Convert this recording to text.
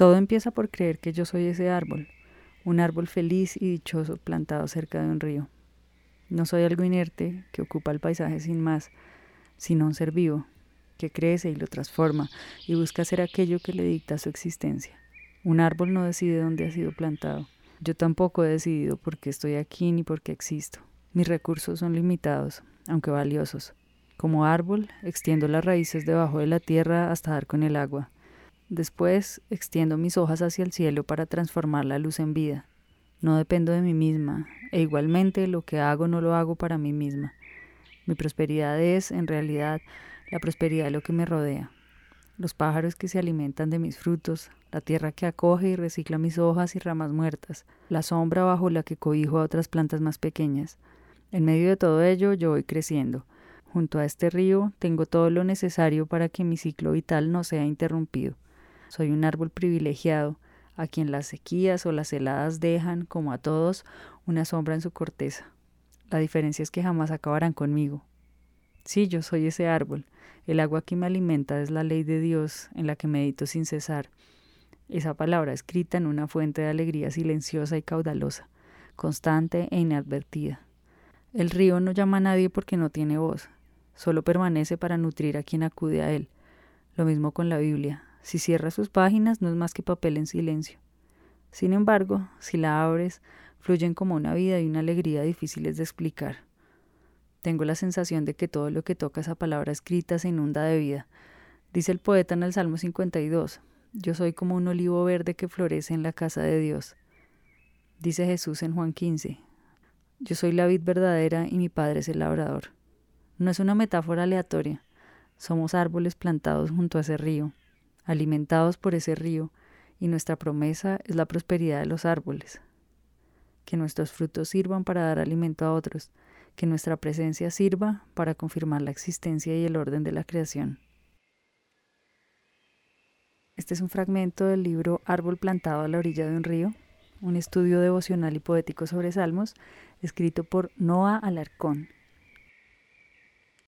Todo empieza por creer que yo soy ese árbol, un árbol feliz y dichoso plantado cerca de un río. No soy algo inerte que ocupa el paisaje sin más, sino un ser vivo, que crece y lo transforma y busca ser aquello que le dicta su existencia. Un árbol no decide dónde ha sido plantado. Yo tampoco he decidido por qué estoy aquí ni por qué existo. Mis recursos son limitados, aunque valiosos. Como árbol, extiendo las raíces debajo de la tierra hasta dar con el agua. Después, extiendo mis hojas hacia el cielo para transformar la luz en vida. No dependo de mí misma, e igualmente lo que hago no lo hago para mí misma. Mi prosperidad es, en realidad, la prosperidad de lo que me rodea. Los pájaros que se alimentan de mis frutos, la tierra que acoge y recicla mis hojas y ramas muertas, la sombra bajo la que cobijo a otras plantas más pequeñas. En medio de todo ello yo voy creciendo. Junto a este río tengo todo lo necesario para que mi ciclo vital no sea interrumpido. Soy un árbol privilegiado, a quien las sequías o las heladas dejan, como a todos, una sombra en su corteza. La diferencia es que jamás acabarán conmigo. Sí, yo soy ese árbol. El agua que me alimenta es la ley de Dios en la que medito sin cesar. Esa palabra escrita en una fuente de alegría silenciosa y caudalosa, constante e inadvertida. El río no llama a nadie porque no tiene voz, solo permanece para nutrir a quien acude a él. Lo mismo con la Biblia. Si cierras sus páginas no es más que papel en silencio. Sin embargo, si la abres, fluyen como una vida y una alegría difíciles de explicar. Tengo la sensación de que todo lo que toca esa palabra escrita se inunda de vida. Dice el poeta en el Salmo 52, Yo soy como un olivo verde que florece en la casa de Dios. Dice Jesús en Juan 15, Yo soy la vid verdadera y mi Padre es el labrador. No es una metáfora aleatoria. Somos árboles plantados junto a ese río, alimentados por ese río, y nuestra promesa es la prosperidad de los árboles. Que nuestros frutos sirvan para dar alimento a otros, que nuestra presencia sirva para confirmar la existencia y el orden de la creación. Este es un fragmento del libro Árbol plantado a la orilla de un río, un estudio devocional y poético sobre salmos, escrito por Noah Alarcón